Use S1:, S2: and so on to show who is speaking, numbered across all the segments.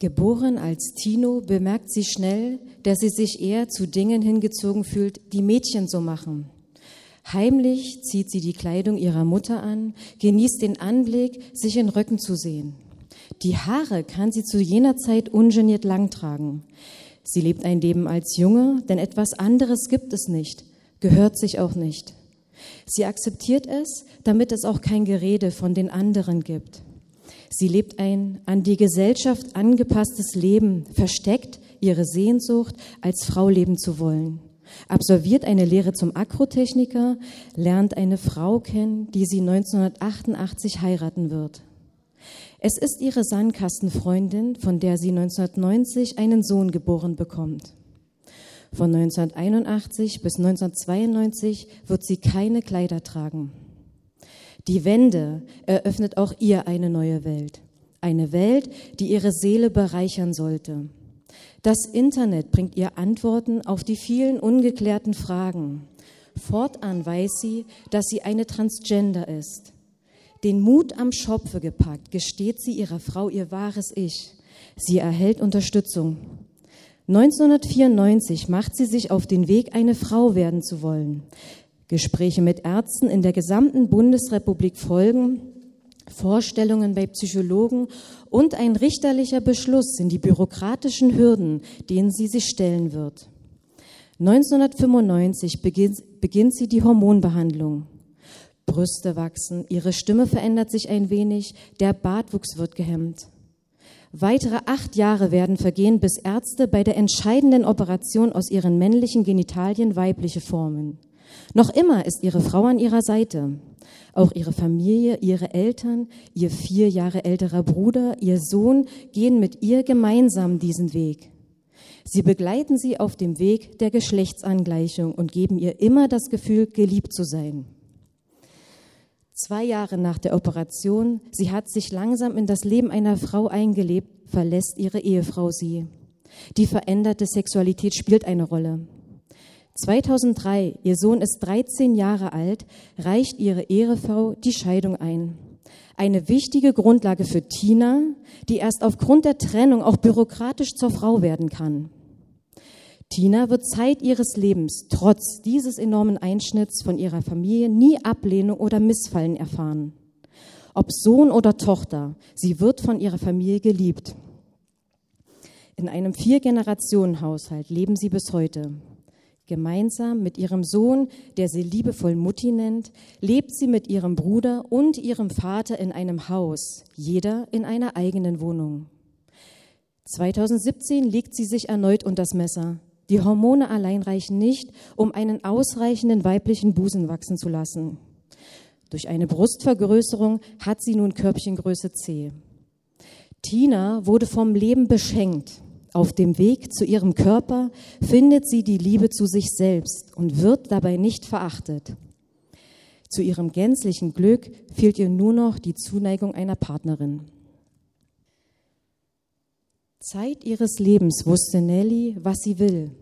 S1: Geboren als Tino bemerkt sie schnell, dass sie sich eher zu Dingen hingezogen fühlt, die Mädchen so machen. Heimlich zieht sie die Kleidung ihrer Mutter an, genießt den Anblick, sich in Röcken zu sehen. Die Haare kann sie zu jener Zeit ungeniert lang tragen. Sie lebt ein Leben als Junge, denn etwas anderes gibt es nicht, gehört sich auch nicht. Sie akzeptiert es, damit es auch kein Gerede von den anderen gibt. Sie lebt ein an die Gesellschaft angepasstes Leben, versteckt ihre Sehnsucht, als Frau leben zu wollen. Absolviert eine Lehre zum Akrotechniker, lernt eine Frau kennen, die sie 1988 heiraten wird. Es ist ihre Sandkastenfreundin, von der sie 1990 einen Sohn geboren bekommt. Von 1981 bis 1992 wird sie keine Kleider tragen. Die Wende eröffnet auch ihr eine neue Welt. Eine Welt, die ihre Seele bereichern sollte. Das Internet bringt ihr Antworten auf die vielen ungeklärten Fragen. Fortan weiß sie, dass sie eine Transgender ist. Den Mut am Schopfe gepackt, gesteht sie ihrer Frau ihr wahres Ich. Sie erhält Unterstützung. 1994 macht sie sich auf den Weg, eine Frau werden zu wollen. Gespräche mit Ärzten in der gesamten Bundesrepublik folgen, Vorstellungen bei Psychologen und ein richterlicher Beschluss sind die bürokratischen Hürden, denen sie sich stellen wird. 1995 beginnt, beginnt sie die Hormonbehandlung. Brüste wachsen, ihre Stimme verändert sich ein wenig, der Bartwuchs wird gehemmt. Weitere acht Jahre werden vergehen, bis Ärzte bei der entscheidenden Operation aus ihren männlichen Genitalien weibliche formen. Noch immer ist ihre Frau an ihrer Seite. Auch ihre Familie, ihre Eltern, ihr vier Jahre älterer Bruder, ihr Sohn gehen mit ihr gemeinsam diesen Weg. Sie begleiten sie auf dem Weg der Geschlechtsangleichung und geben ihr immer das Gefühl, geliebt zu sein. Zwei Jahre nach der Operation, sie hat sich langsam in das Leben einer Frau eingelebt, verlässt ihre Ehefrau sie. Die veränderte Sexualität spielt eine Rolle. 2003, ihr Sohn ist 13 Jahre alt, reicht ihre Ehefrau die Scheidung ein. Eine wichtige Grundlage für Tina, die erst aufgrund der Trennung auch bürokratisch zur Frau werden kann. Tina wird Zeit ihres Lebens trotz dieses enormen Einschnitts von ihrer Familie nie Ablehnung oder Missfallen erfahren. Ob Sohn oder Tochter, sie wird von ihrer Familie geliebt. In einem Vier-Generationen-Haushalt leben sie bis heute. Gemeinsam mit ihrem Sohn, der sie liebevoll Mutti nennt, lebt sie mit ihrem Bruder und ihrem Vater in einem Haus, jeder in einer eigenen Wohnung. 2017 legt sie sich erneut unter das Messer. Die Hormone allein reichen nicht, um einen ausreichenden weiblichen Busen wachsen zu lassen. Durch eine Brustvergrößerung hat sie nun Körbchengröße C. Tina wurde vom Leben beschenkt. Auf dem Weg zu ihrem Körper findet sie die Liebe zu sich selbst und wird dabei nicht verachtet. Zu ihrem gänzlichen Glück fehlt ihr nur noch die Zuneigung einer Partnerin. Zeit ihres Lebens wusste Nelly, was sie will.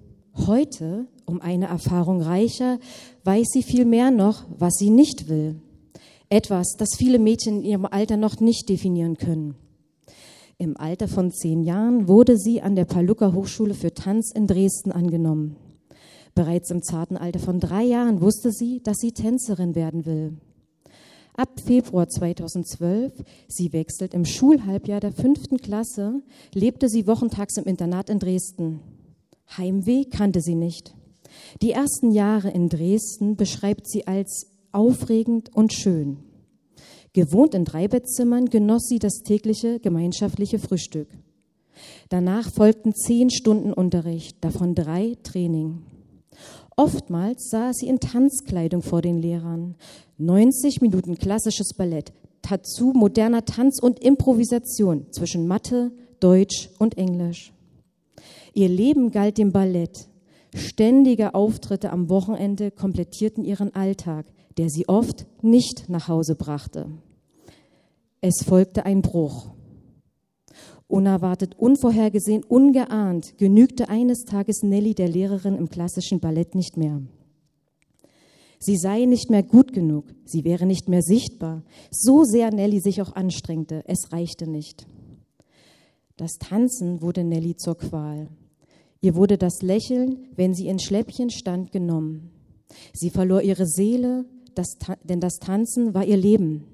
S1: Heute, um eine Erfahrung reicher, weiß sie viel mehr noch, was sie nicht will. Etwas, das viele Mädchen in ihrem Alter noch nicht definieren können. Im Alter von zehn Jahren wurde sie an der Paluca Hochschule für Tanz in Dresden angenommen. Bereits im zarten Alter von drei Jahren wusste sie, dass sie Tänzerin werden will. Ab Februar 2012, sie wechselt im Schulhalbjahr der fünften Klasse, lebte sie wochentags im Internat in Dresden. Heimweh kannte sie nicht. Die ersten Jahre in Dresden beschreibt sie als aufregend und schön. Gewohnt in Dreibettzimmern genoss sie das tägliche gemeinschaftliche Frühstück. Danach folgten zehn Stunden Unterricht, davon drei Training. Oftmals saß sie in Tanzkleidung vor den Lehrern. 90 Minuten klassisches Ballett, dazu moderner Tanz und Improvisation zwischen Mathe, Deutsch und Englisch. Ihr Leben galt dem Ballett. Ständige Auftritte am Wochenende komplettierten ihren Alltag, der sie oft nicht nach Hause brachte. Es folgte ein Bruch. Unerwartet, unvorhergesehen, ungeahnt genügte eines Tages Nelly der Lehrerin im klassischen Ballett nicht mehr. Sie sei nicht mehr gut genug, sie wäre nicht mehr sichtbar. So sehr Nelly sich auch anstrengte, es reichte nicht. Das Tanzen wurde Nelly zur Qual. Ihr wurde das Lächeln, wenn sie in Schläppchen stand, genommen. Sie verlor ihre Seele, das, denn das Tanzen war ihr Leben.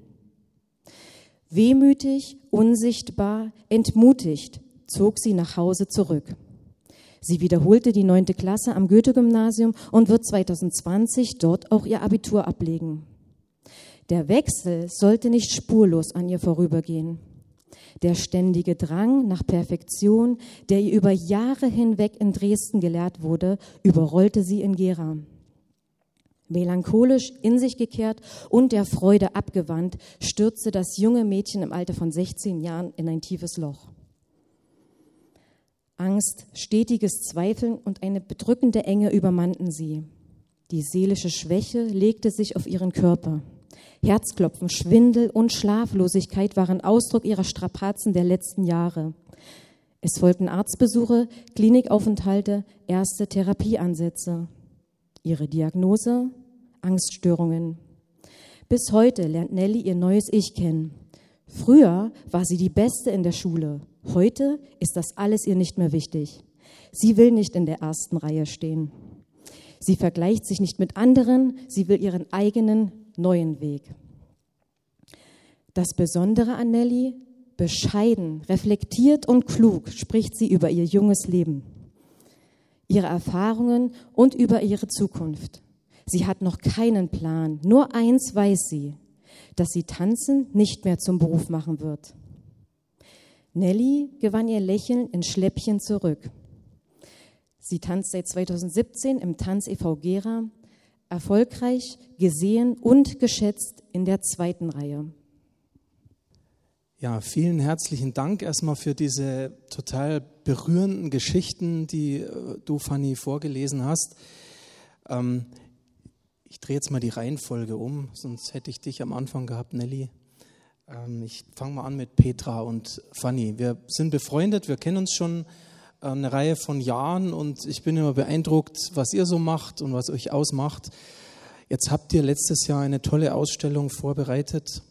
S1: Wehmütig, unsichtbar, entmutigt zog sie nach Hause zurück. Sie wiederholte die neunte Klasse am Goethe-Gymnasium und wird 2020 dort auch ihr Abitur ablegen. Der Wechsel sollte nicht spurlos an ihr vorübergehen. Der ständige Drang nach Perfektion, der ihr über Jahre hinweg in Dresden gelehrt wurde, überrollte sie in Gera. Melancholisch in sich gekehrt und der Freude abgewandt, stürzte das junge Mädchen im Alter von 16 Jahren in ein tiefes Loch. Angst, stetiges Zweifeln und eine bedrückende Enge übermannten sie. Die seelische Schwäche legte sich auf ihren Körper. Herzklopfen, Schwindel und Schlaflosigkeit waren Ausdruck ihrer Strapazen der letzten Jahre. Es folgten Arztbesuche, Klinikaufenthalte, erste Therapieansätze. Ihre Diagnose? Angststörungen. Bis heute lernt Nelly ihr neues Ich kennen. Früher war sie die Beste in der Schule. Heute ist das alles ihr nicht mehr wichtig. Sie will nicht in der ersten Reihe stehen. Sie vergleicht sich nicht mit anderen, sie will ihren eigenen neuen Weg. Das Besondere an Nelly, bescheiden, reflektiert und klug spricht sie über ihr junges Leben, ihre Erfahrungen und über ihre Zukunft. Sie hat noch keinen Plan, nur eins weiß sie, dass sie Tanzen nicht mehr zum Beruf machen wird. Nelly gewann ihr Lächeln in Schläppchen zurück. Sie tanzt seit 2017 im Tanz e.V. Gera erfolgreich, gesehen und geschätzt in der zweiten Reihe.
S2: Ja, vielen herzlichen Dank erstmal für diese total berührenden Geschichten, die äh, du, Fanny, vorgelesen hast. Ähm, ich drehe jetzt mal die Reihenfolge um, sonst hätte ich dich am Anfang gehabt, Nelly. Ähm, ich fange mal an mit Petra und Fanny. Wir sind befreundet, wir kennen uns schon eine Reihe von Jahren und ich bin immer beeindruckt, was ihr so macht und was euch ausmacht. Jetzt habt ihr letztes Jahr eine tolle Ausstellung vorbereitet.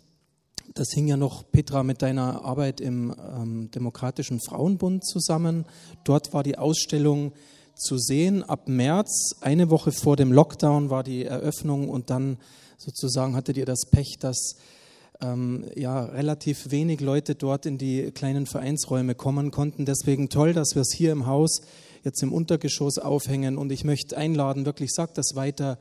S2: Das hing ja noch, Petra, mit deiner Arbeit im ähm, Demokratischen Frauenbund zusammen. Dort war die Ausstellung zu sehen. Ab März, eine Woche vor dem Lockdown, war die Eröffnung und dann sozusagen hattet ihr das Pech, dass ähm, ja, relativ wenig Leute dort in die kleinen Vereinsräume kommen konnten. Deswegen toll, dass wir es hier im Haus jetzt im Untergeschoss aufhängen. Und ich möchte einladen, wirklich sagt das weiter,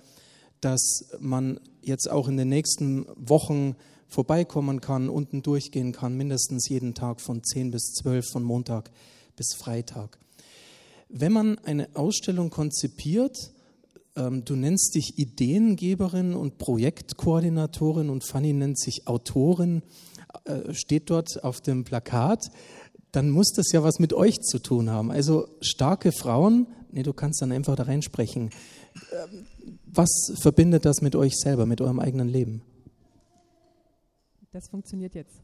S2: dass man jetzt auch in den nächsten Wochen vorbeikommen kann, unten durchgehen kann, mindestens jeden Tag von 10 bis 12, von Montag bis Freitag. Wenn man eine Ausstellung konzipiert, ähm, du nennst dich Ideengeberin und Projektkoordinatorin und Fanny nennt sich Autorin, äh, steht dort auf dem Plakat, dann muss das ja was mit euch zu tun haben. Also starke Frauen, nee, du kannst dann einfach da reinsprechen. Ähm, was verbindet das mit euch selber, mit eurem eigenen Leben?
S3: Das funktioniert jetzt.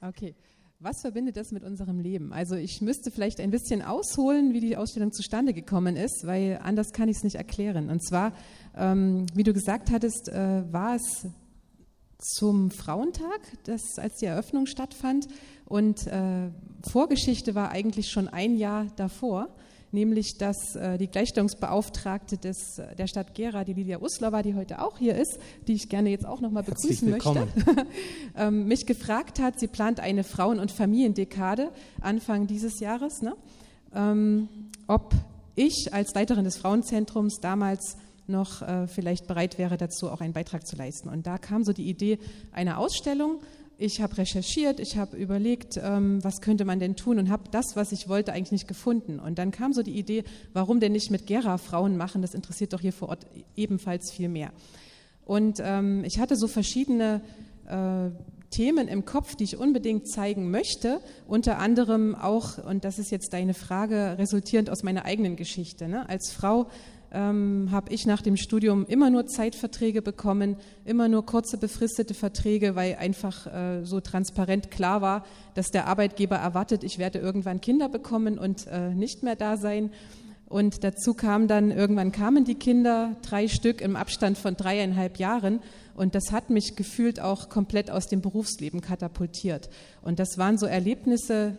S3: Okay. Was verbindet das mit unserem Leben? Also ich müsste vielleicht ein bisschen ausholen, wie die Ausstellung zustande gekommen ist, weil anders kann ich es nicht erklären. Und zwar, ähm, wie du gesagt hattest, äh, war es zum Frauentag, das, als die Eröffnung stattfand. Und äh, Vorgeschichte war eigentlich schon ein Jahr davor nämlich dass äh, die Gleichstellungsbeauftragte des, äh, der Stadt Gera, die Lilia Uslova, die heute auch hier ist, die ich gerne jetzt auch nochmal begrüßen möchte, ähm, mich gefragt hat, sie plant eine Frauen- und Familiendekade Anfang dieses Jahres, ne? ähm, ob ich als Leiterin des Frauenzentrums damals noch äh, vielleicht bereit wäre, dazu auch einen Beitrag zu leisten. Und da kam so die Idee einer Ausstellung ich habe recherchiert, ich habe überlegt, ähm, was könnte man denn tun und habe das, was ich wollte, eigentlich nicht gefunden. Und dann kam so die Idee, warum denn nicht mit Gera Frauen machen? Das interessiert doch hier vor Ort ebenfalls viel mehr. Und ähm, ich hatte so verschiedene äh, Themen im Kopf, die ich unbedingt zeigen möchte, unter anderem auch, und das ist jetzt deine Frage, resultierend aus meiner eigenen Geschichte. Ne? Als Frau ähm, habe ich nach dem Studium immer nur Zeitverträge bekommen, immer nur kurze befristete Verträge, weil einfach äh, so transparent klar war, dass der Arbeitgeber erwartet, ich werde irgendwann Kinder bekommen und äh, nicht mehr da sein. Und dazu kam dann, irgendwann kamen die Kinder, drei Stück im Abstand von dreieinhalb Jahren. Und das hat mich gefühlt auch komplett aus dem Berufsleben katapultiert. Und das waren so Erlebnisse,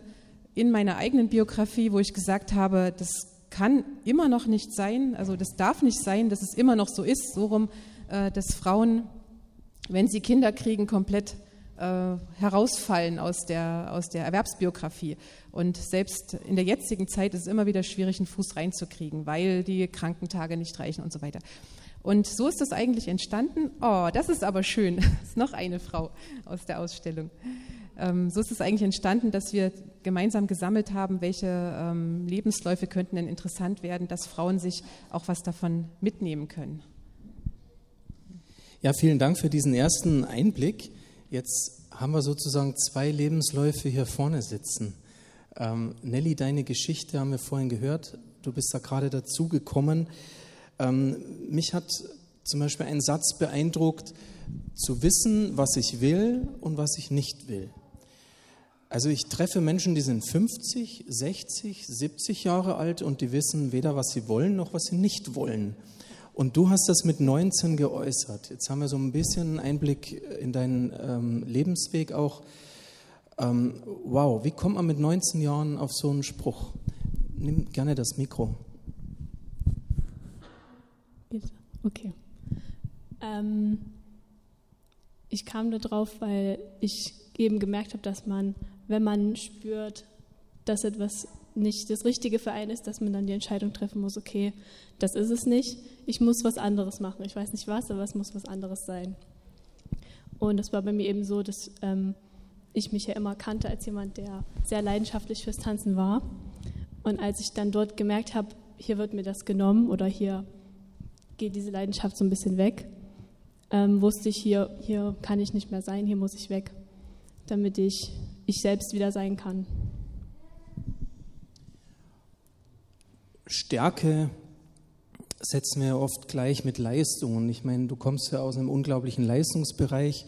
S3: in meiner eigenen Biografie, wo ich gesagt habe, das kann immer noch nicht sein, also das darf nicht sein, dass es immer noch so ist, so rum, äh, dass Frauen, wenn sie Kinder kriegen, komplett äh, herausfallen aus der, aus der Erwerbsbiografie. Und selbst in der jetzigen Zeit ist es immer wieder schwierig, einen Fuß reinzukriegen, weil die Krankentage nicht reichen und so weiter. Und so ist das eigentlich entstanden. Oh, das ist aber schön. Das ist noch eine Frau aus der Ausstellung. Ähm, so ist es eigentlich entstanden, dass wir gemeinsam gesammelt haben, welche ähm, Lebensläufe könnten denn interessant werden, dass Frauen sich auch was davon mitnehmen können.
S2: Ja, vielen Dank für diesen ersten Einblick. Jetzt haben wir sozusagen zwei Lebensläufe hier vorne sitzen. Ähm, Nelly, deine Geschichte haben wir vorhin gehört. Du bist da gerade dazu gekommen. Ähm, mich hat zum Beispiel ein Satz beeindruckt, zu wissen, was ich will und was ich nicht will. Also ich treffe Menschen, die sind 50, 60, 70 Jahre alt und die wissen weder, was sie wollen, noch was sie nicht wollen. Und du hast das mit 19 geäußert. Jetzt haben wir so ein bisschen einen Einblick in deinen ähm, Lebensweg auch. Ähm, wow, wie kommt man mit 19 Jahren auf so einen Spruch? Nimm gerne das Mikro.
S4: Okay. Ähm, ich kam darauf, weil ich eben gemerkt habe, dass man, wenn man spürt, dass etwas nicht das Richtige für einen ist, dass man dann die Entscheidung treffen muss, okay, das ist es nicht, ich muss was anderes machen. Ich weiß nicht was, aber es muss was anderes sein. Und das war bei mir eben so, dass ähm, ich mich ja immer kannte als jemand, der sehr leidenschaftlich fürs Tanzen war. Und als ich dann dort gemerkt habe, hier wird mir das genommen oder hier geht diese Leidenschaft so ein bisschen weg, ähm, wusste ich, hier, hier kann ich nicht mehr sein, hier muss ich weg, damit ich ich selbst wieder sein kann.
S2: Stärke setzen wir oft gleich mit Leistungen. Ich meine, du kommst ja aus einem unglaublichen Leistungsbereich.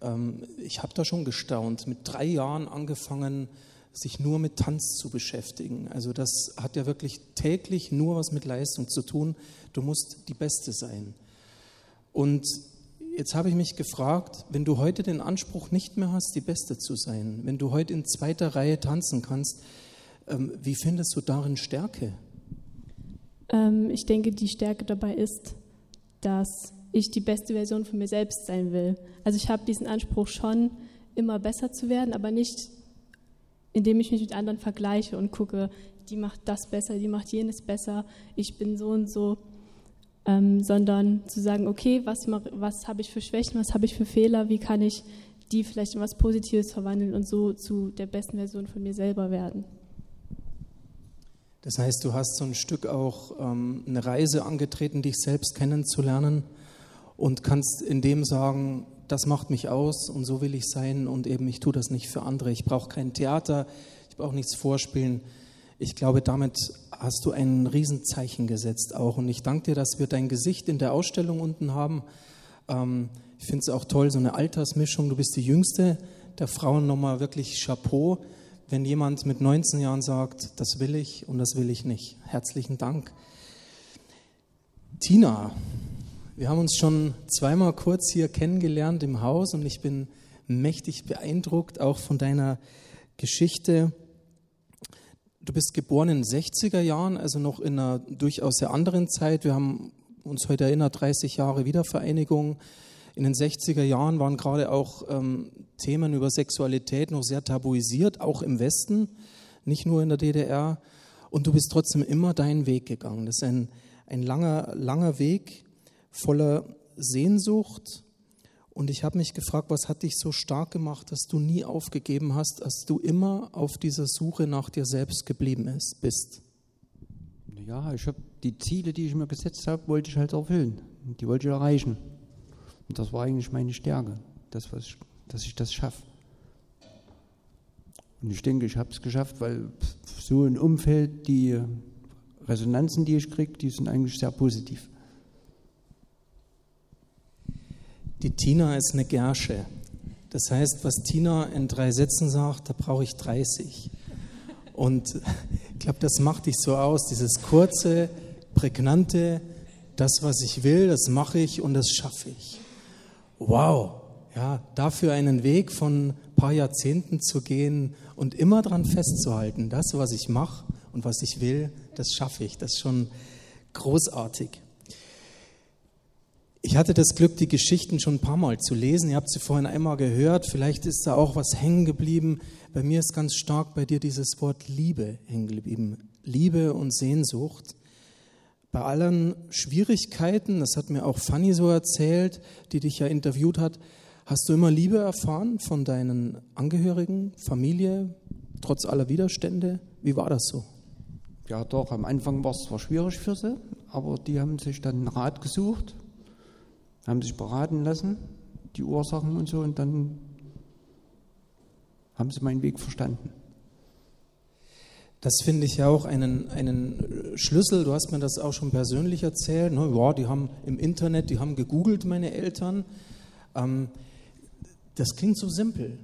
S2: Ähm, ich habe da schon gestaunt. Mit drei Jahren angefangen, sich nur mit Tanz zu beschäftigen. Also das hat ja wirklich täglich nur was mit Leistung zu tun. Du musst die Beste sein. Und jetzt habe ich mich gefragt, wenn du heute den Anspruch nicht mehr hast, die Beste zu sein, wenn du heute in zweiter Reihe tanzen kannst, ähm, wie findest du darin Stärke?
S4: Ähm, ich denke, die Stärke dabei ist, dass ich die beste Version von mir selbst sein will. Also ich habe diesen Anspruch schon, immer besser zu werden, aber nicht, indem ich mich mit anderen vergleiche und gucke, die macht das besser, die macht jenes besser, ich bin so und so, ähm, sondern zu sagen, okay, was, was habe ich für Schwächen, was habe ich für Fehler, wie kann ich die vielleicht in was Positives verwandeln und so zu der besten Version von mir selber werden.
S2: Das heißt, du hast so ein Stück auch ähm, eine Reise angetreten, dich selbst kennenzulernen und kannst in dem sagen, das macht mich aus und so will ich sein und eben ich tue das nicht für andere. Ich brauche kein Theater, ich brauche nichts vorspielen. Ich glaube, damit hast du ein Riesenzeichen gesetzt auch und ich danke dir, dass wir dein Gesicht in der Ausstellung unten haben. Ähm, ich finde es auch toll, so eine Altersmischung. Du bist die jüngste der Frauen nochmal wirklich Chapeau wenn jemand mit 19 Jahren sagt, das will ich und das will ich nicht. Herzlichen Dank. Tina, wir haben uns schon zweimal kurz hier kennengelernt im Haus und ich bin mächtig beeindruckt auch von deiner Geschichte. Du bist geboren in den 60er Jahren, also noch in einer durchaus sehr anderen Zeit. Wir haben uns heute erinnert, 30 Jahre Wiedervereinigung. In den 60er Jahren waren gerade auch ähm, Themen über Sexualität noch sehr tabuisiert, auch im Westen, nicht nur in der DDR. Und du bist trotzdem immer deinen Weg gegangen. Das ist ein, ein langer, langer Weg voller Sehnsucht. Und ich habe mich gefragt, was hat dich so stark gemacht, dass du nie aufgegeben hast, dass du immer auf dieser Suche nach dir selbst geblieben bist?
S5: Ja, ich habe die Ziele, die ich mir gesetzt habe, wollte ich halt erfüllen. Die wollte ich erreichen. Und das war eigentlich meine Stärke, das, was ich, dass ich das schaffe. Und ich denke, ich habe es geschafft, weil so ein Umfeld, die Resonanzen, die ich kriege, die sind eigentlich sehr positiv.
S2: Die Tina ist eine Gersche. Das heißt, was Tina in drei Sätzen sagt, da brauche ich 30. Und ich glaube, das macht dich so aus, dieses kurze, prägnante, das, was ich will, das mache ich und das schaffe ich. Wow, ja, dafür einen Weg von ein paar Jahrzehnten zu gehen und immer daran festzuhalten, das, was ich mache und was ich will, das schaffe ich. Das ist schon großartig. Ich hatte das Glück, die Geschichten schon ein paar Mal zu lesen. Ihr habt sie vorhin einmal gehört. Vielleicht ist da auch was hängen geblieben. Bei mir ist ganz stark bei dir dieses Wort Liebe hängen geblieben. Liebe und Sehnsucht. Bei allen Schwierigkeiten, das hat mir auch Fanny so erzählt, die dich ja interviewt hat, hast du immer Liebe erfahren von deinen Angehörigen, Familie, trotz aller Widerstände? Wie war das so?
S5: Ja, doch, am Anfang war es zwar schwierig für sie, aber die haben sich dann einen Rat gesucht haben sich beraten lassen, die Ursachen und so, und dann haben sie meinen Weg verstanden.
S2: Das finde ich ja auch einen, einen Schlüssel. Du hast mir das auch schon persönlich erzählt. Ne? Ja, die haben im Internet, die haben gegoogelt, meine Eltern. Ähm, das klingt so simpel,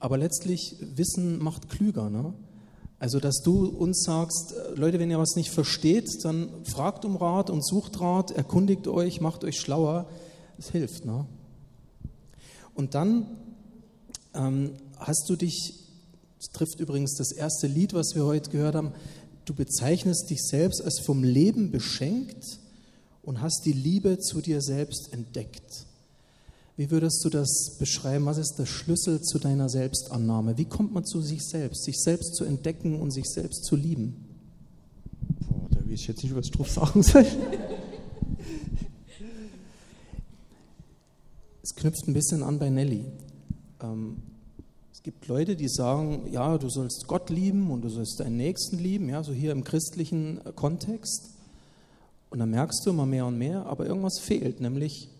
S2: aber letztlich Wissen macht klüger. Ne? Also, dass du uns sagst, äh, Leute, wenn ihr was nicht versteht, dann fragt um Rat und sucht Rat, erkundigt euch, macht euch schlauer. Es hilft. Ne? Und dann ähm, hast du dich, das trifft übrigens das erste Lied, was wir heute gehört haben, du bezeichnest dich selbst als vom Leben beschenkt und hast die Liebe zu dir selbst entdeckt. Wie würdest du das beschreiben? Was ist der Schlüssel zu deiner Selbstannahme? Wie kommt man zu sich selbst, sich selbst zu entdecken und sich selbst zu lieben?
S5: Boah, da weiß ich jetzt nicht, was ich drauf sagen soll.
S2: Es knüpft ein bisschen an bei Nelly. Ähm, es gibt Leute, die sagen, ja, du sollst Gott lieben und du sollst deinen Nächsten lieben, ja, so hier im christlichen Kontext. Und dann merkst du immer mehr und mehr, aber irgendwas fehlt, nämlich,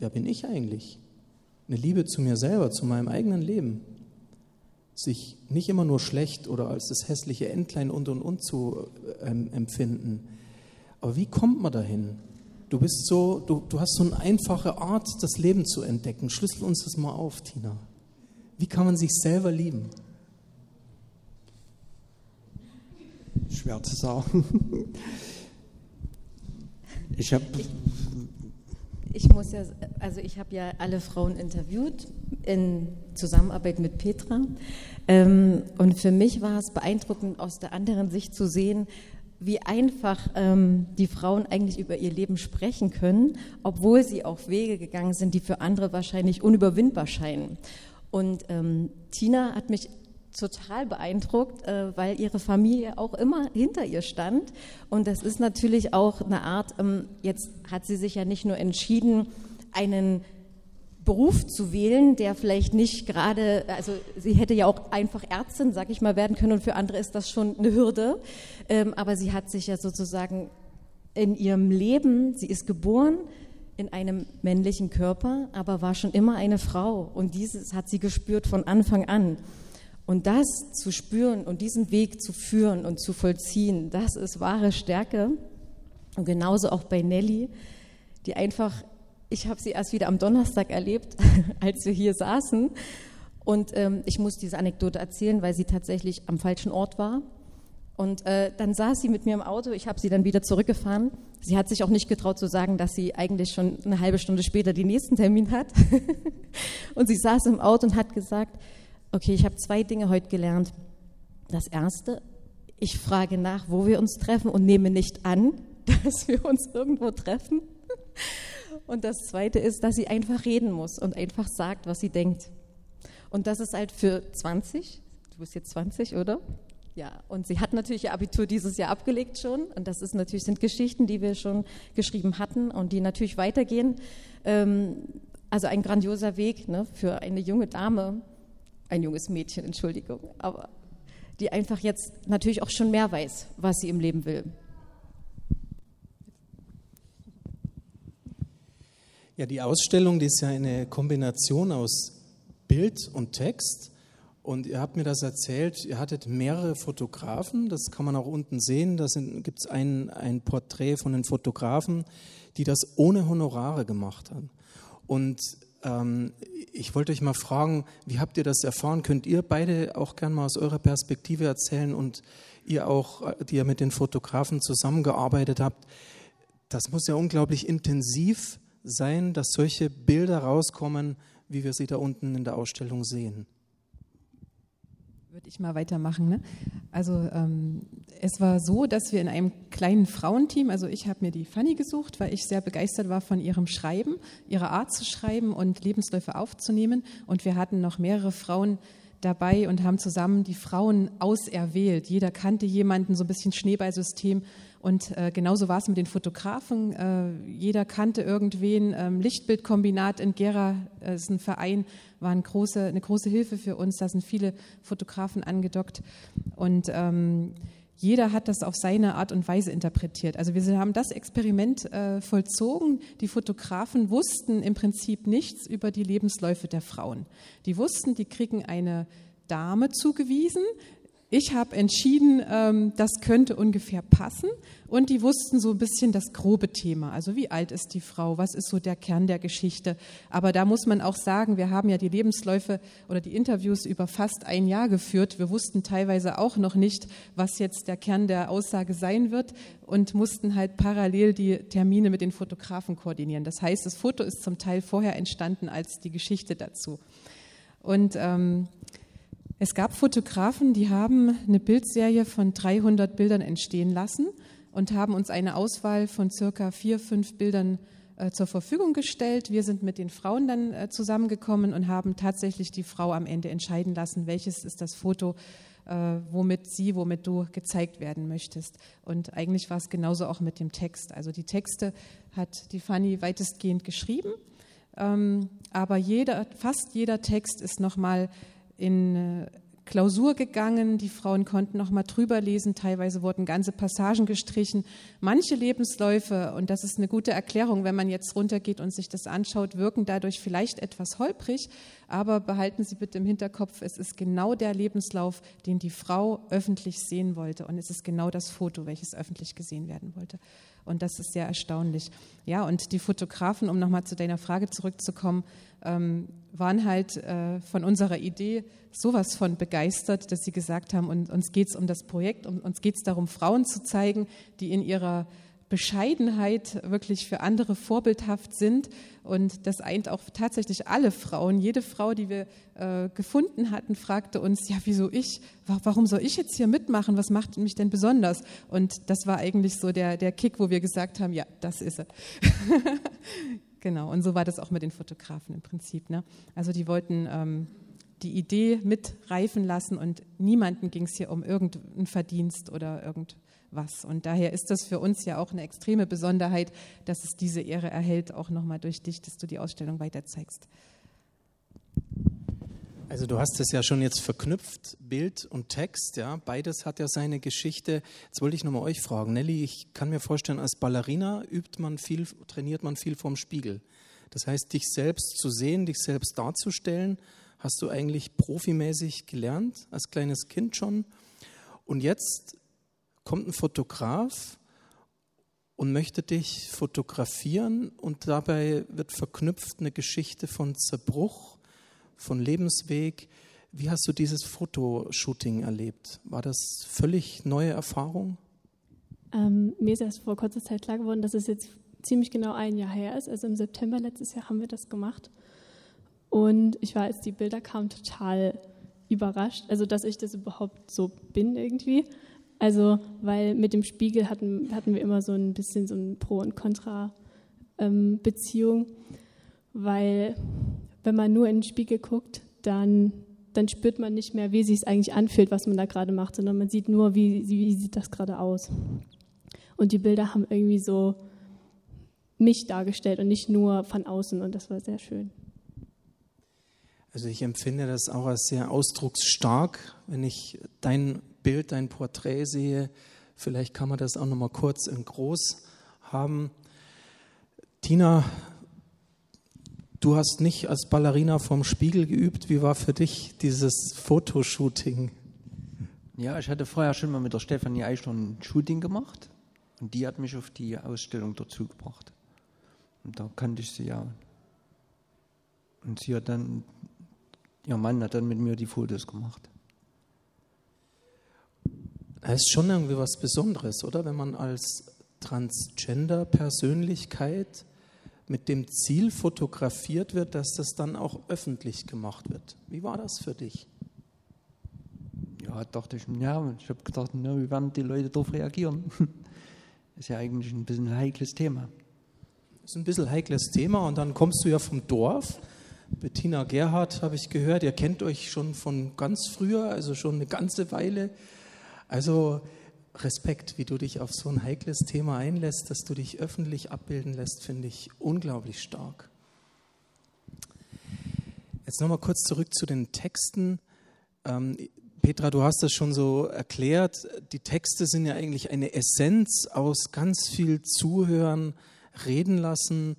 S2: wer bin ich eigentlich? Eine Liebe zu mir selber, zu meinem eigenen Leben. Sich nicht immer nur schlecht oder als das hässliche Entlein und und und zu ähm, empfinden. Aber wie kommt man dahin? Du bist so, du, du hast so eine einfache Art, das Leben zu entdecken. Schlüssel uns das mal auf, Tina. Wie kann man sich selber lieben?
S5: Schwer zu sagen. Ich habe.
S1: Ich, muss ja, also ich habe ja alle Frauen interviewt in Zusammenarbeit mit Petra. Ähm, und für mich war es beeindruckend, aus der anderen Sicht zu sehen, wie einfach ähm, die Frauen eigentlich über ihr Leben sprechen können, obwohl sie auf Wege gegangen sind, die für andere wahrscheinlich unüberwindbar scheinen. Und ähm, Tina hat mich total beeindruckt, äh, weil ihre Familie auch immer hinter ihr stand. Und das ist natürlich auch eine Art, ähm, jetzt hat sie sich ja nicht nur entschieden, einen Beruf zu wählen, der vielleicht nicht gerade, also sie hätte ja auch einfach Ärztin, sag ich mal, werden können und für andere ist das schon eine Hürde. Ähm, aber sie hat sich ja sozusagen in ihrem Leben, sie ist geboren in einem männlichen Körper, aber war schon immer eine Frau und dieses hat sie gespürt von Anfang an. Und das zu spüren und diesen Weg zu führen und zu vollziehen, das ist wahre Stärke. Und genauso auch bei Nelly, die einfach ich habe sie erst wieder am Donnerstag erlebt, als wir hier saßen. Und ähm, ich muss diese Anekdote erzählen, weil sie tatsächlich am falschen Ort war. Und äh, dann saß sie mit mir im Auto, ich habe sie dann wieder zurückgefahren. Sie hat sich auch nicht getraut zu sagen, dass sie eigentlich schon eine halbe Stunde später den nächsten Termin hat. und sie saß im Auto und hat gesagt, okay, ich habe zwei Dinge heute gelernt. Das erste, ich frage nach, wo wir uns treffen und nehme nicht an, dass wir uns irgendwo treffen. Und das Zweite ist, dass sie einfach reden muss und einfach sagt, was sie denkt. Und das ist halt für 20, du bist jetzt 20, oder? Ja, und sie hat natürlich ihr Abitur dieses Jahr abgelegt schon. Und das ist natürlich, sind Geschichten, die wir schon geschrieben hatten und die natürlich weitergehen. Ähm, also ein grandioser Weg ne, für eine junge Dame, ein junges Mädchen, Entschuldigung, aber die einfach jetzt natürlich auch schon mehr weiß, was sie im Leben will.
S2: Ja, die Ausstellung, die ist ja eine Kombination aus Bild und Text. Und ihr habt mir das erzählt, ihr hattet mehrere Fotografen, das kann man auch unten sehen. Da gibt es ein, ein Porträt von den Fotografen, die das ohne Honorare gemacht haben. Und ähm, ich wollte euch mal fragen, wie habt ihr das erfahren? Könnt ihr beide auch gerne mal aus eurer Perspektive erzählen und ihr auch, die ihr mit den Fotografen zusammengearbeitet habt? Das muss ja unglaublich intensiv sein, dass solche Bilder rauskommen wie wir sie da unten in der Ausstellung sehen.
S3: Würde ich mal weitermachen. Ne? Also ähm, es war so, dass wir in einem kleinen Frauenteam, also ich habe mir die Fanny gesucht, weil ich sehr begeistert war von ihrem Schreiben, ihrer Art zu schreiben und Lebensläufe aufzunehmen. Und wir hatten noch mehrere Frauen dabei und haben zusammen die Frauen auserwählt. Jeder kannte jemanden, so ein bisschen Schneeballsystem. Und äh, genauso war es mit den Fotografen. Äh, jeder kannte irgendwen. Ähm, Lichtbildkombinat in Gera äh, ist ein Verein, war eine große, eine große Hilfe für uns. Da sind viele Fotografen angedockt. Und ähm, jeder hat das auf seine Art und Weise interpretiert. Also wir haben das Experiment äh, vollzogen. Die Fotografen wussten im Prinzip nichts über die Lebensläufe der Frauen. Die wussten, die kriegen eine Dame zugewiesen, ich habe entschieden, ähm, das könnte ungefähr passen. Und die wussten so ein bisschen das grobe Thema. Also wie alt ist die Frau? Was ist so der Kern der Geschichte? Aber da muss man auch sagen, wir haben ja die Lebensläufe oder die Interviews über fast ein Jahr geführt. Wir wussten teilweise auch noch nicht, was jetzt der Kern der Aussage sein wird und mussten halt parallel die Termine mit den Fotografen koordinieren. Das heißt, das Foto ist zum Teil vorher entstanden als die Geschichte dazu. Und ähm, es gab Fotografen, die haben eine Bildserie von 300 Bildern entstehen lassen und haben uns eine Auswahl von circa vier, fünf Bildern äh, zur Verfügung gestellt. Wir sind mit den Frauen dann äh, zusammengekommen und haben tatsächlich die Frau am Ende entscheiden lassen, welches ist das Foto, äh, womit sie, womit du gezeigt werden möchtest. Und eigentlich war es genauso auch mit dem Text. Also die Texte hat die Fanny weitestgehend geschrieben, ähm, aber jeder, fast jeder Text ist nochmal in äh, Klausur gegangen. Die Frauen konnten noch mal drüber lesen. Teilweise wurden ganze Passagen gestrichen. Manche Lebensläufe, und das ist eine gute Erklärung, wenn man jetzt runtergeht und sich das anschaut, wirken dadurch vielleicht etwas holprig. Aber behalten Sie bitte im Hinterkopf, es ist genau der Lebenslauf, den die Frau öffentlich sehen wollte. Und es ist genau das Foto, welches öffentlich gesehen werden wollte. Und das ist sehr erstaunlich. Ja, und die Fotografen, um nochmal zu deiner Frage zurückzukommen, ähm, waren halt äh, von unserer Idee sowas von begeistert, dass sie gesagt haben, und, uns geht es um das Projekt, um, uns geht es darum, Frauen zu zeigen, die in ihrer Bescheidenheit wirklich für andere vorbildhaft sind. Und das eint auch tatsächlich alle Frauen. Jede Frau, die wir äh, gefunden hatten, fragte uns, ja, wieso ich? Warum soll ich jetzt hier mitmachen? Was macht mich denn besonders? Und das war eigentlich so der, der Kick, wo wir gesagt haben, ja, das ist er. genau, und so war das auch mit den Fotografen im Prinzip. Ne? Also die wollten ähm, die Idee mitreifen lassen und niemanden ging es hier um irgendeinen Verdienst oder irgendwas was. Und daher ist das für uns ja auch eine extreme Besonderheit, dass es diese Ehre erhält, auch nochmal durch dich, dass du die Ausstellung weiter zeigst.
S2: Also du hast es ja schon jetzt verknüpft, Bild und Text, ja, beides hat ja seine Geschichte. Jetzt wollte ich nochmal euch fragen, Nelly, ich kann mir vorstellen, als Ballerina übt man viel, trainiert man viel vorm Spiegel. Das heißt, dich selbst zu sehen, dich selbst darzustellen, hast du eigentlich profimäßig gelernt, als kleines Kind schon. Und jetzt kommt ein Fotograf und möchte dich fotografieren und dabei wird verknüpft eine Geschichte von Zerbruch, von Lebensweg. Wie hast du dieses Fotoshooting erlebt? War das völlig neue Erfahrung?
S4: Ähm, mir ist erst vor kurzer Zeit klar geworden, dass es jetzt ziemlich genau ein Jahr her ist. Also im September letztes Jahr haben wir das gemacht. Und ich war, als die Bilder kamen, total überrascht. Also, dass ich das überhaupt so bin irgendwie. Also, weil mit dem Spiegel hatten, hatten wir immer so ein bisschen so ein Pro- und Contra-Beziehung, ähm, weil wenn man nur in den Spiegel guckt, dann, dann spürt man nicht mehr, wie sich es eigentlich anfühlt, was man da gerade macht, sondern man sieht nur, wie, wie sieht das gerade aus. Und die Bilder haben irgendwie so mich dargestellt und nicht nur von außen und das war sehr schön.
S2: Also ich empfinde das auch als sehr ausdrucksstark, wenn ich dein Bild, dein Porträt sehe. Vielleicht kann man das auch noch mal kurz in groß haben. Tina, du hast nicht als Ballerina vom Spiegel geübt. Wie war für dich dieses Fotoshooting?
S5: Ja, ich hatte vorher schon mal mit der Stefanie Eichler ein Shooting gemacht und die hat mich auf die Ausstellung dazu gebracht. Und da kannte ich sie ja. Und sie hat dann, ihr Mann hat dann mit mir die Fotos gemacht.
S2: Das ist schon irgendwie was Besonderes, oder? Wenn man als Transgender-Persönlichkeit mit dem Ziel fotografiert wird, dass das dann auch öffentlich gemacht wird. Wie war das für dich?
S5: Ja, dachte ich, ja, ich habe gedacht, na, wie werden die Leute darauf reagieren? ist ja eigentlich ein bisschen ein heikles Thema.
S2: Das ist ein bisschen ein heikles Thema und dann kommst du ja vom Dorf. Bettina Gerhardt habe ich gehört, ihr kennt euch schon von ganz früher, also schon eine ganze Weile. Also Respekt, wie du dich auf so ein heikles Thema einlässt, dass du dich öffentlich abbilden lässt, finde ich unglaublich stark. Jetzt nochmal kurz zurück zu den Texten. Ähm, Petra, du hast das schon so erklärt. Die Texte sind ja eigentlich eine Essenz aus ganz viel Zuhören, reden lassen,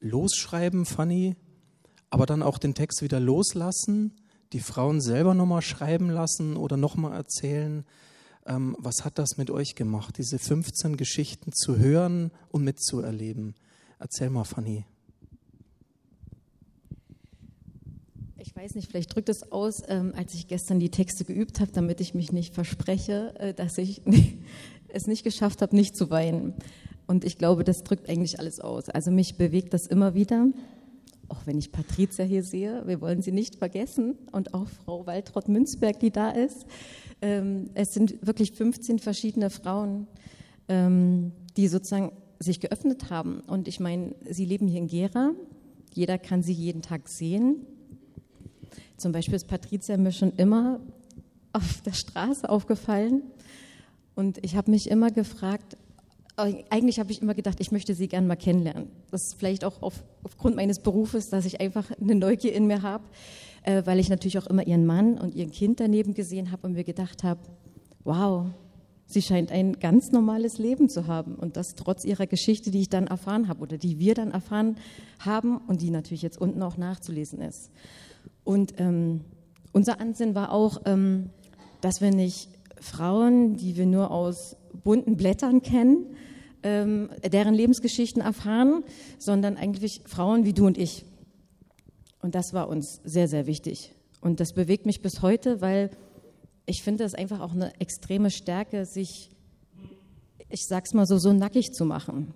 S2: losschreiben, Fanny, aber dann auch den Text wieder loslassen, die Frauen selber nochmal schreiben lassen oder nochmal erzählen. Ähm, was hat das mit euch gemacht, diese 15 Geschichten zu hören und mitzuerleben? Erzähl mal, Fanny.
S1: Ich weiß nicht, vielleicht drückt es aus, ähm, als ich gestern die Texte geübt habe, damit ich mich nicht verspreche, äh, dass ich es nicht geschafft habe, nicht zu weinen. Und ich glaube, das drückt eigentlich alles aus. Also mich bewegt das immer wieder, auch wenn ich Patricia hier sehe, wir wollen sie nicht vergessen und auch Frau Waltraud-Münzberg, die da ist. Ähm, es sind wirklich 15 verschiedene Frauen, ähm, die sozusagen sich geöffnet haben. Und ich meine, sie leben hier in Gera. Jeder kann sie jeden Tag sehen. Zum Beispiel ist Patricia mir schon immer auf der Straße aufgefallen und ich habe mich immer gefragt, eigentlich habe ich immer gedacht, ich möchte sie gerne mal kennenlernen. Das ist vielleicht auch auf, aufgrund meines Berufes, dass ich einfach eine Neugier in mir habe, äh, weil ich natürlich auch immer ihren Mann und ihr Kind daneben gesehen habe und mir gedacht habe, wow, sie scheint ein ganz normales Leben zu haben und das trotz ihrer Geschichte, die ich dann erfahren habe oder die wir dann erfahren haben und die natürlich jetzt unten auch nachzulesen ist. Und ähm, unser Ansinnen war auch, ähm, dass wir nicht Frauen, die wir nur aus bunten Blättern kennen, ähm, deren Lebensgeschichten erfahren, sondern eigentlich Frauen wie du und ich. Und das war uns sehr, sehr wichtig. Und das bewegt mich bis heute, weil ich finde es einfach auch eine extreme Stärke, sich, ich sag's mal so, so nackig zu machen.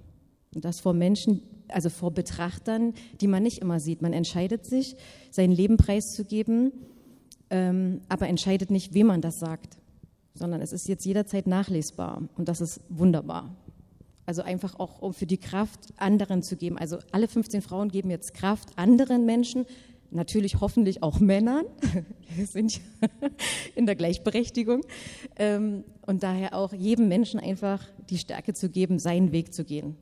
S1: Und das vor Menschen, also vor Betrachtern, die man nicht immer sieht. Man entscheidet sich, sein Leben preiszugeben, ähm, aber entscheidet nicht, wem man das sagt, sondern es ist jetzt jederzeit nachlesbar und das ist wunderbar. Also einfach auch, um für die Kraft anderen zu geben. Also alle 15 Frauen geben jetzt Kraft anderen Menschen, natürlich hoffentlich auch Männern. Wir sind in der Gleichberechtigung. Ähm, und daher auch jedem Menschen einfach die Stärke zu geben, seinen Weg zu gehen.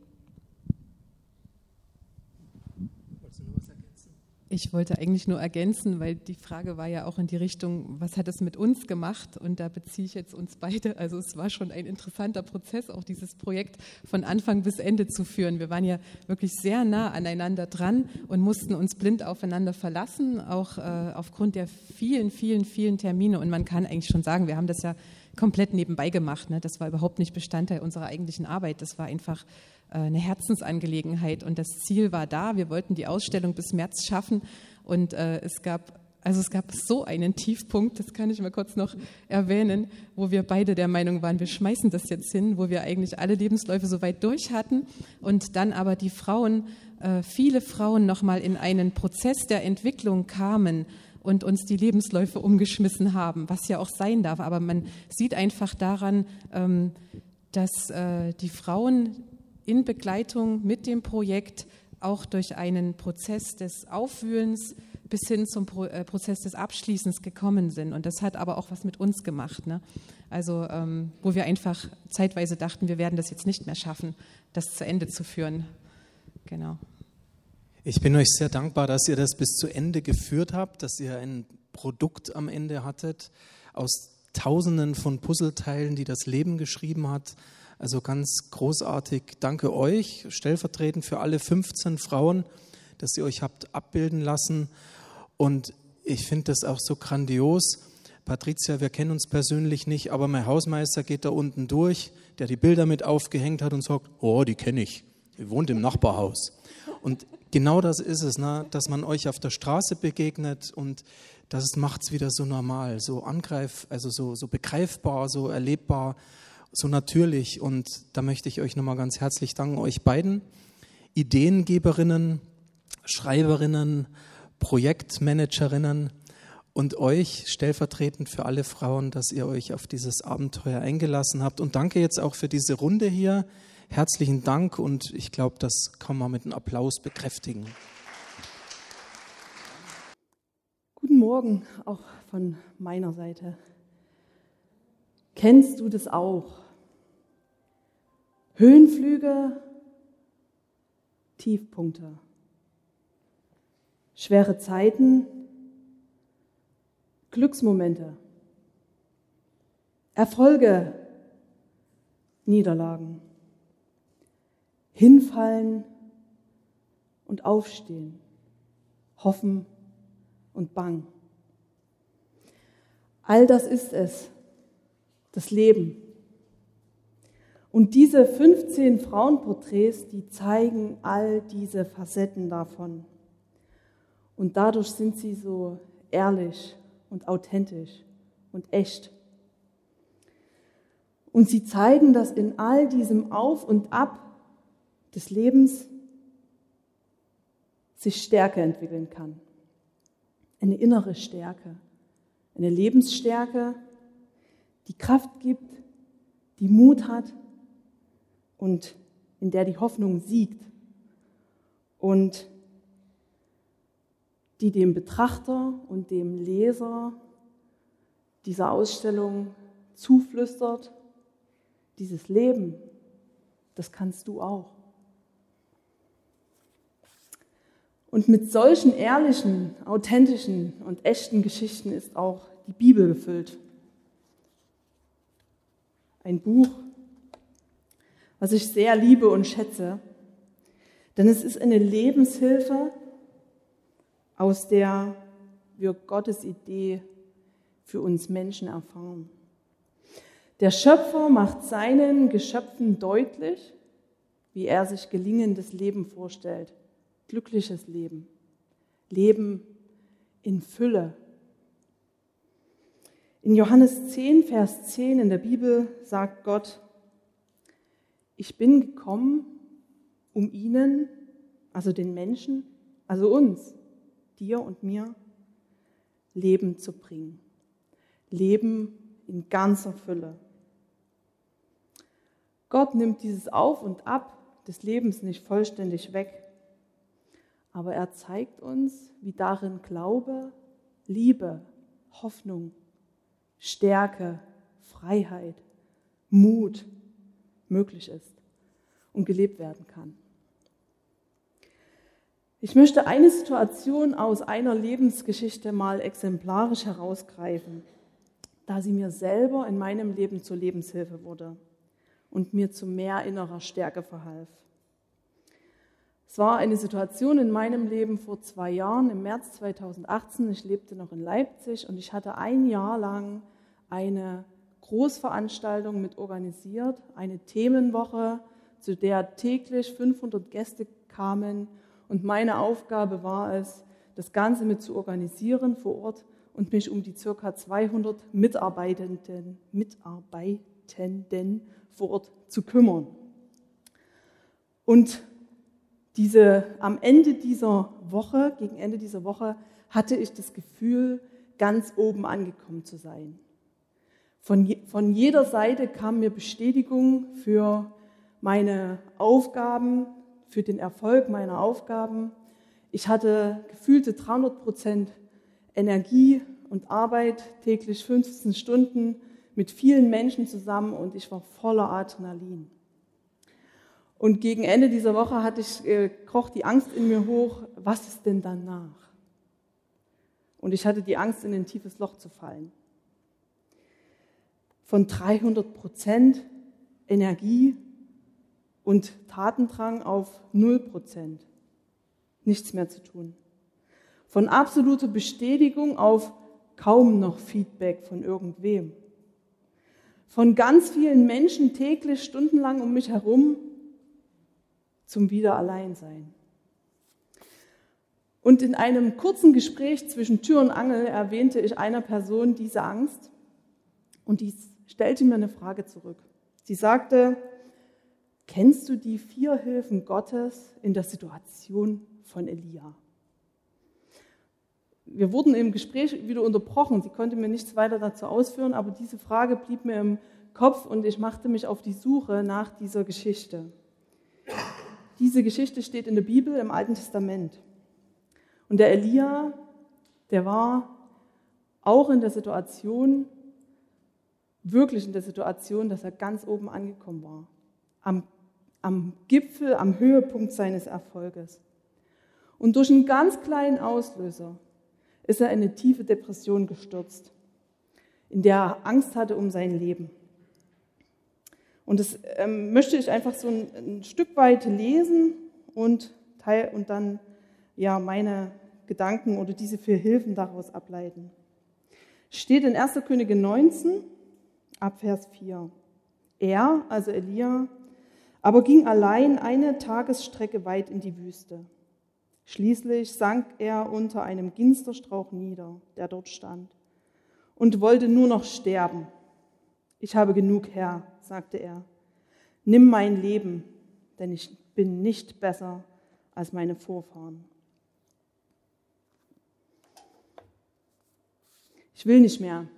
S3: Ich wollte eigentlich nur ergänzen, weil die Frage war ja auch in die Richtung, was hat es mit uns gemacht? Und da beziehe ich jetzt uns beide. Also es war schon ein interessanter Prozess, auch dieses Projekt von Anfang bis Ende zu führen. Wir waren ja wirklich sehr nah aneinander dran und mussten uns blind aufeinander verlassen, auch äh, aufgrund der vielen, vielen, vielen Termine. Und man kann eigentlich schon sagen, wir haben das ja komplett nebenbei gemacht. Ne? Das war überhaupt nicht Bestandteil unserer eigentlichen Arbeit. Das war einfach eine Herzensangelegenheit und das Ziel war da. Wir wollten die Ausstellung bis März schaffen und äh, es gab also es gab so einen Tiefpunkt, das kann ich mal kurz noch erwähnen, wo wir beide der Meinung waren, wir schmeißen das jetzt hin, wo wir eigentlich alle Lebensläufe so weit durch hatten und dann aber die Frauen, äh, viele Frauen nochmal in einen Prozess der Entwicklung kamen und uns die Lebensläufe umgeschmissen haben, was ja auch sein darf. Aber man sieht einfach daran, ähm, dass äh, die Frauen in Begleitung mit dem Projekt auch durch einen Prozess des Aufwühlens bis hin zum äh, Prozess des Abschließens gekommen sind. Und das hat aber auch was mit uns gemacht. Ne? Also, ähm, wo wir einfach zeitweise dachten, wir werden das jetzt nicht mehr schaffen, das zu Ende zu führen. Genau.
S2: Ich bin euch sehr dankbar, dass ihr das bis zu Ende geführt habt, dass ihr ein Produkt am Ende hattet aus Tausenden von Puzzleteilen, die das Leben geschrieben hat. Also ganz großartig. Danke euch, stellvertretend für alle 15 Frauen, dass ihr euch habt abbilden lassen. Und ich finde das auch so grandios. Patricia, wir kennen uns persönlich nicht, aber mein Hausmeister geht da unten durch, der die Bilder mit aufgehängt hat und sagt, oh, die kenne ich. Die wohnt im Nachbarhaus. Und genau das ist es, ne? dass man euch auf der Straße begegnet und das macht es wieder so normal, so angreif, also so, so begreifbar, so erlebbar, so natürlich. Und da möchte ich euch nochmal ganz herzlich danken, euch beiden. Ideengeberinnen, Schreiberinnen, Projektmanagerinnen und euch stellvertretend für alle Frauen, dass ihr euch auf dieses Abenteuer eingelassen habt. Und danke jetzt auch für diese Runde hier. Herzlichen Dank und ich glaube, das kann man mit einem Applaus bekräftigen.
S6: Guten Morgen auch von meiner Seite. Kennst du das auch? Höhenflüge, Tiefpunkte, schwere Zeiten, Glücksmomente, Erfolge, Niederlagen, hinfallen und aufstehen, hoffen und bang. All das ist es, das Leben. Und diese 15 Frauenporträts, die zeigen all diese Facetten davon. Und dadurch sind sie so ehrlich und authentisch und echt. Und sie zeigen, dass in all diesem Auf und Ab des Lebens sich Stärke entwickeln kann. Eine innere Stärke, eine Lebensstärke, die Kraft gibt, die Mut hat und in der die Hoffnung siegt und die dem Betrachter und dem Leser dieser Ausstellung zuflüstert, dieses Leben, das kannst du auch. Und mit solchen ehrlichen, authentischen und echten Geschichten ist auch die Bibel gefüllt. Ein Buch, was ich sehr liebe und schätze, denn es ist eine Lebenshilfe, aus der wir Gottes Idee für uns Menschen erfahren. Der Schöpfer macht seinen Geschöpfen deutlich, wie er sich gelingendes Leben vorstellt. Glückliches Leben. Leben in Fülle. In Johannes 10, Vers 10 in der Bibel sagt Gott, ich bin gekommen, um ihnen, also den Menschen, also uns, dir und mir, Leben zu bringen. Leben in ganzer Fülle. Gott nimmt dieses Auf und Ab des Lebens nicht vollständig weg, aber er zeigt uns, wie darin Glaube, Liebe, Hoffnung, Stärke, Freiheit, Mut, möglich ist und gelebt werden kann. Ich möchte eine Situation aus einer Lebensgeschichte mal exemplarisch herausgreifen, da sie mir selber in meinem Leben zur Lebenshilfe wurde und mir zu mehr innerer Stärke verhalf. Es war eine Situation in meinem Leben vor zwei Jahren, im März 2018. Ich lebte noch in Leipzig und ich hatte ein Jahr lang eine Großveranstaltung mit organisiert, eine Themenwoche, zu der täglich 500 Gäste kamen. Und meine Aufgabe war es, das Ganze mit zu organisieren vor Ort und mich um die circa 200 Mitarbeitenden, Mitarbeitenden vor Ort zu kümmern. Und diese, am Ende dieser Woche, gegen Ende dieser Woche, hatte ich das Gefühl, ganz oben angekommen zu sein. Von, von jeder Seite kam mir Bestätigung für meine Aufgaben, für den Erfolg meiner Aufgaben. Ich hatte gefühlte 300 Prozent Energie und Arbeit, täglich 15 Stunden mit vielen Menschen zusammen und ich war voller Adrenalin. Und gegen Ende dieser Woche hatte ich, äh, kroch die Angst in mir hoch, was ist denn danach? Und ich hatte die Angst, in ein tiefes Loch zu fallen von 300 Prozent Energie und Tatendrang auf 0 Prozent. Nichts mehr zu tun. Von absoluter Bestätigung auf kaum noch Feedback von irgendwem. Von ganz vielen Menschen täglich stundenlang um mich herum zum Wiederalleinsein. Und in einem kurzen Gespräch zwischen Tür und Angel erwähnte ich einer Person diese Angst und dies stellte mir eine Frage zurück. Sie sagte, Kennst du die vier Hilfen Gottes in der Situation von Elia? Wir wurden im Gespräch wieder unterbrochen. Sie konnte mir nichts weiter dazu ausführen, aber diese Frage blieb mir im Kopf und ich machte mich auf die Suche nach dieser Geschichte. Diese Geschichte steht in der Bibel im Alten Testament. Und der Elia, der war auch in der Situation, wirklich in der Situation, dass er ganz oben angekommen war. Am, am Gipfel, am Höhepunkt seines Erfolges. Und durch einen ganz kleinen Auslöser ist er in eine tiefe Depression gestürzt, in der er Angst hatte um sein Leben. Und das ähm, möchte ich einfach so ein, ein, Stück weit lesen und, teil, und dann ja meine Gedanken oder diese vier Hilfen daraus ableiten. Steht in 1. Könige 19 ab Vers 4. Er, also Elia, aber ging allein eine Tagesstrecke weit in die Wüste. Schließlich sank er unter einem Ginsterstrauch nieder, der dort stand, und wollte nur noch sterben. Ich habe genug, Herr, sagte er. Nimm mein Leben, denn ich bin nicht besser als meine Vorfahren. Ich will nicht mehr.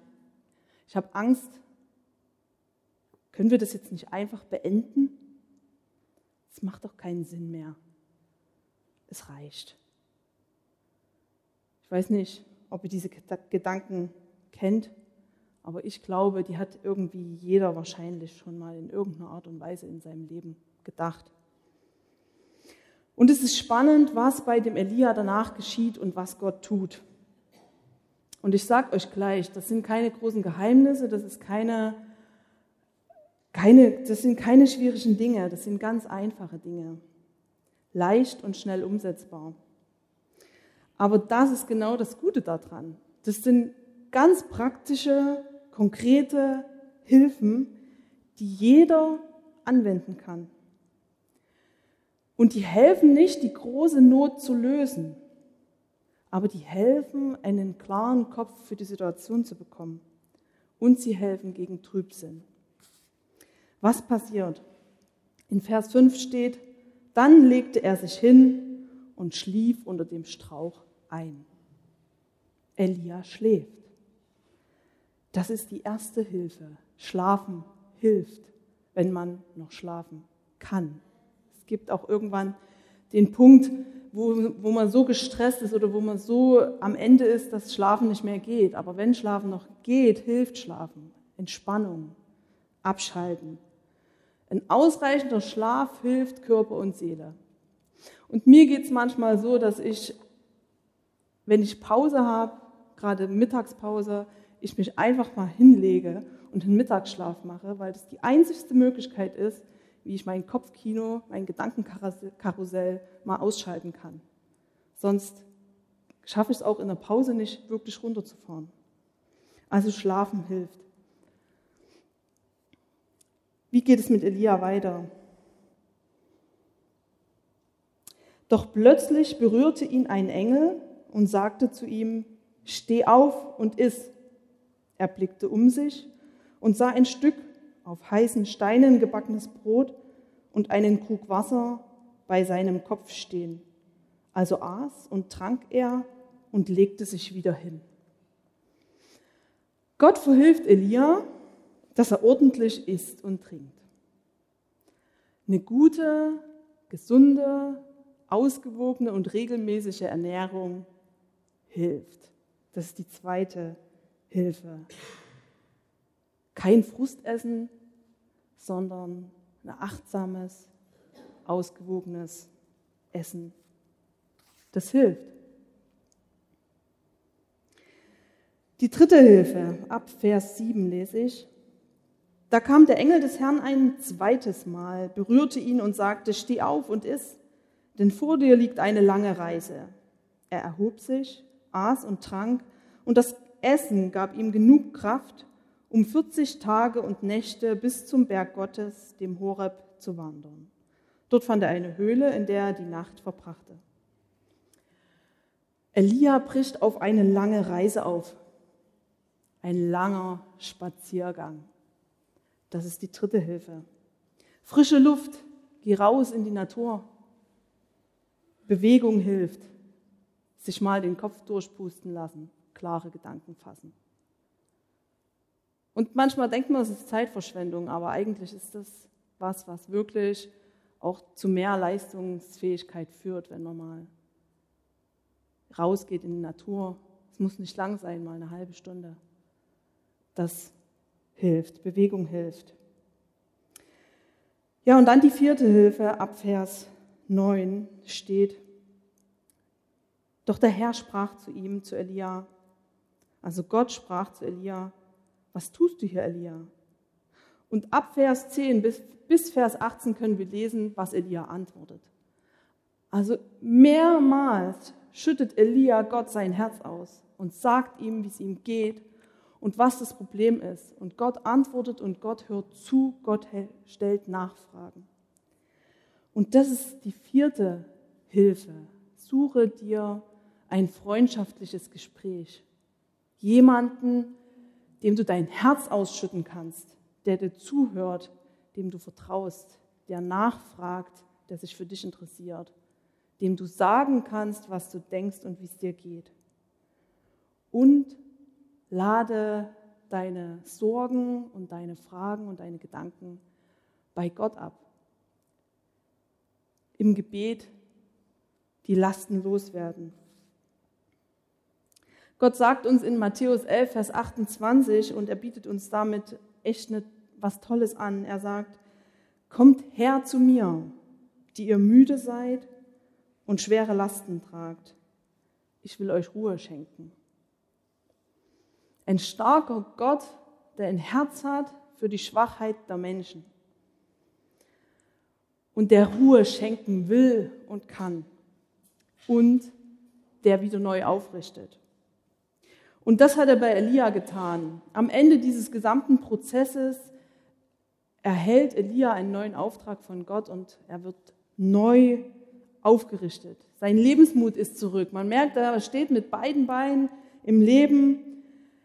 S6: Ich habe Angst. Können wir das jetzt nicht einfach beenden? Es macht doch keinen Sinn mehr. Es reicht. Ich weiß nicht, ob ihr diese Gedanken kennt, aber ich glaube, die hat irgendwie jeder wahrscheinlich schon mal in irgendeiner Art und Weise in seinem Leben gedacht. Und es ist spannend, was bei dem Elia danach geschieht und was Gott tut. Und ich sage euch gleich, das sind keine großen Geheimnisse, das, ist keine, keine, das sind keine schwierigen Dinge, das sind ganz einfache Dinge. Leicht und schnell umsetzbar. Aber das ist genau das Gute daran. Das sind ganz praktische, konkrete Hilfen, die jeder anwenden kann. Und die helfen nicht, die große Not zu lösen aber die helfen, einen klaren Kopf für die Situation zu bekommen. Und sie helfen gegen Trübsinn. Was passiert? In Vers 5 steht, dann legte er sich hin und schlief unter dem Strauch ein. Elia schläft. Das ist die erste Hilfe. Schlafen hilft, wenn man noch schlafen kann. Es gibt auch irgendwann den Punkt, wo, wo man so gestresst ist oder wo man so am Ende ist, dass Schlafen nicht mehr geht. Aber wenn Schlafen noch geht, hilft Schlafen. Entspannung, Abschalten. Ein ausreichender Schlaf hilft Körper und Seele. Und mir geht es manchmal so, dass ich, wenn ich Pause habe, gerade Mittagspause, ich mich einfach mal hinlege und einen Mittagsschlaf mache, weil das die einzigste Möglichkeit ist, wie ich mein Kopfkino, mein Gedankenkarussell mal ausschalten kann. Sonst schaffe ich es auch in der Pause nicht, wirklich runterzufahren. Also schlafen hilft. Wie geht es mit Elia weiter? Doch plötzlich berührte ihn ein Engel und sagte zu ihm, Steh auf und iss. Er blickte um sich und sah ein Stück auf heißen Steinen gebackenes Brot und einen Krug Wasser bei seinem Kopf stehen. Also aß und trank er und legte sich wieder hin. Gott verhilft Elia, dass er ordentlich isst und trinkt. Eine gute, gesunde, ausgewogene und regelmäßige Ernährung hilft. Das ist die zweite Hilfe. Kein Frustessen, sondern ein achtsames, ausgewogenes Essen. Das hilft. Die dritte Hilfe, ab Vers 7 lese ich. Da kam der Engel des Herrn ein zweites Mal, berührte ihn und sagte, steh auf und iss, denn vor dir liegt eine lange Reise. Er erhob sich, aß und trank, und das Essen gab ihm genug Kraft, um 40 Tage und Nächte bis zum Berg Gottes, dem Horeb, zu wandern. Dort fand er eine Höhle, in der er die Nacht verbrachte. Elia bricht auf eine lange Reise auf. Ein langer Spaziergang. Das ist die dritte Hilfe. Frische Luft, Geh raus in die Natur. Bewegung hilft. Sich mal den Kopf durchpusten lassen, klare Gedanken fassen. Und manchmal denkt man, es ist Zeitverschwendung, aber eigentlich ist das was, was wirklich auch zu mehr Leistungsfähigkeit führt, wenn man mal rausgeht in die Natur. Es muss nicht lang sein, mal eine halbe Stunde. Das hilft, Bewegung hilft. Ja, und dann die vierte Hilfe, ab Vers 9 steht, doch der Herr sprach zu ihm, zu Elia, also Gott sprach zu Elia, was tust du hier, Elia? Und ab Vers 10 bis, bis Vers 18 können wir lesen, was Elia antwortet. Also mehrmals schüttet Elia Gott sein Herz aus und sagt ihm, wie es ihm geht und was das Problem ist. Und Gott antwortet und Gott hört zu, Gott stellt Nachfragen. Und das ist die vierte Hilfe. Suche dir ein freundschaftliches Gespräch. Jemanden, dem du dein Herz ausschütten kannst, der dir zuhört, dem du vertraust, der nachfragt, der sich für dich interessiert, dem du sagen kannst, was du denkst und wie es dir geht. Und lade deine Sorgen und deine Fragen und deine Gedanken bei Gott ab. Im Gebet die Lasten loswerden. Gott sagt uns in Matthäus 11, Vers 28 und er bietet uns damit echt eine, was Tolles an. Er sagt, kommt her zu mir, die ihr müde seid und schwere Lasten tragt. Ich will euch Ruhe schenken. Ein starker Gott, der ein Herz hat für die Schwachheit der Menschen und der Ruhe schenken will und kann und der wieder neu aufrichtet. Und das hat er bei Elia getan. Am Ende dieses gesamten Prozesses erhält Elia einen neuen Auftrag von Gott und er wird neu aufgerichtet. Sein Lebensmut ist zurück. Man merkt, er steht mit beiden Beinen im Leben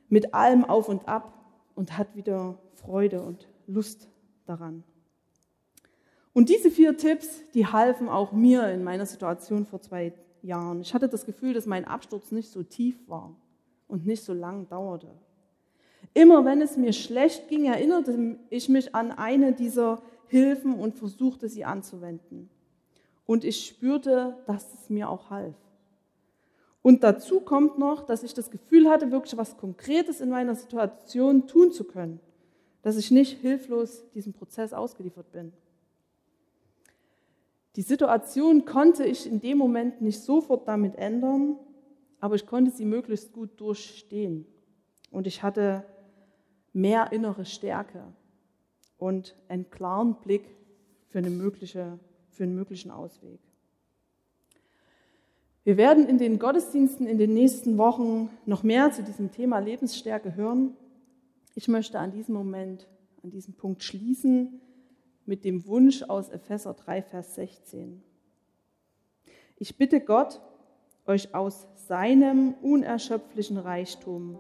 S6: mit allem auf und ab und hat wieder Freude und Lust daran. Und diese vier Tipps, die halfen auch mir in meiner Situation vor zwei Jahren. Ich hatte das Gefühl, dass mein Absturz nicht so tief war und nicht so lang dauerte. Immer wenn es mir schlecht ging, erinnerte ich mich an eine dieser Hilfen und versuchte sie anzuwenden. Und ich spürte, dass es mir auch half. Und dazu kommt noch, dass ich das Gefühl hatte, wirklich was Konkretes in meiner Situation tun zu können, dass ich nicht hilflos diesem Prozess ausgeliefert bin. Die Situation konnte ich in dem Moment nicht sofort damit ändern, aber ich konnte sie möglichst gut durchstehen. Und ich hatte mehr innere Stärke und einen klaren Blick für, eine mögliche, für einen möglichen Ausweg. Wir werden in den Gottesdiensten in den nächsten Wochen noch mehr zu diesem Thema Lebensstärke hören. Ich möchte an diesem Moment, an diesem Punkt schließen mit dem Wunsch aus Epheser 3, Vers 16. Ich bitte Gott, euch aus seinem unerschöpflichen Reichtum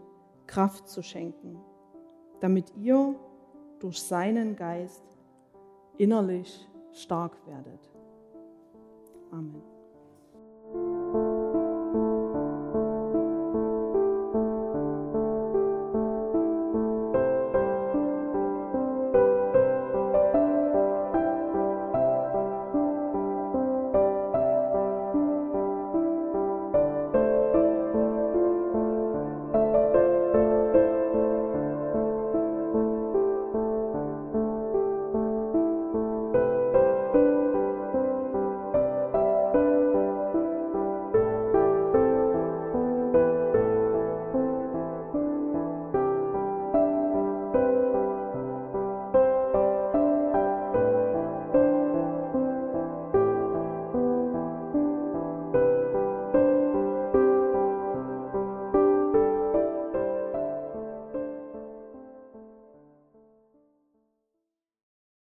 S6: Kraft zu schenken, damit ihr durch seinen Geist innerlich stark werdet. Amen.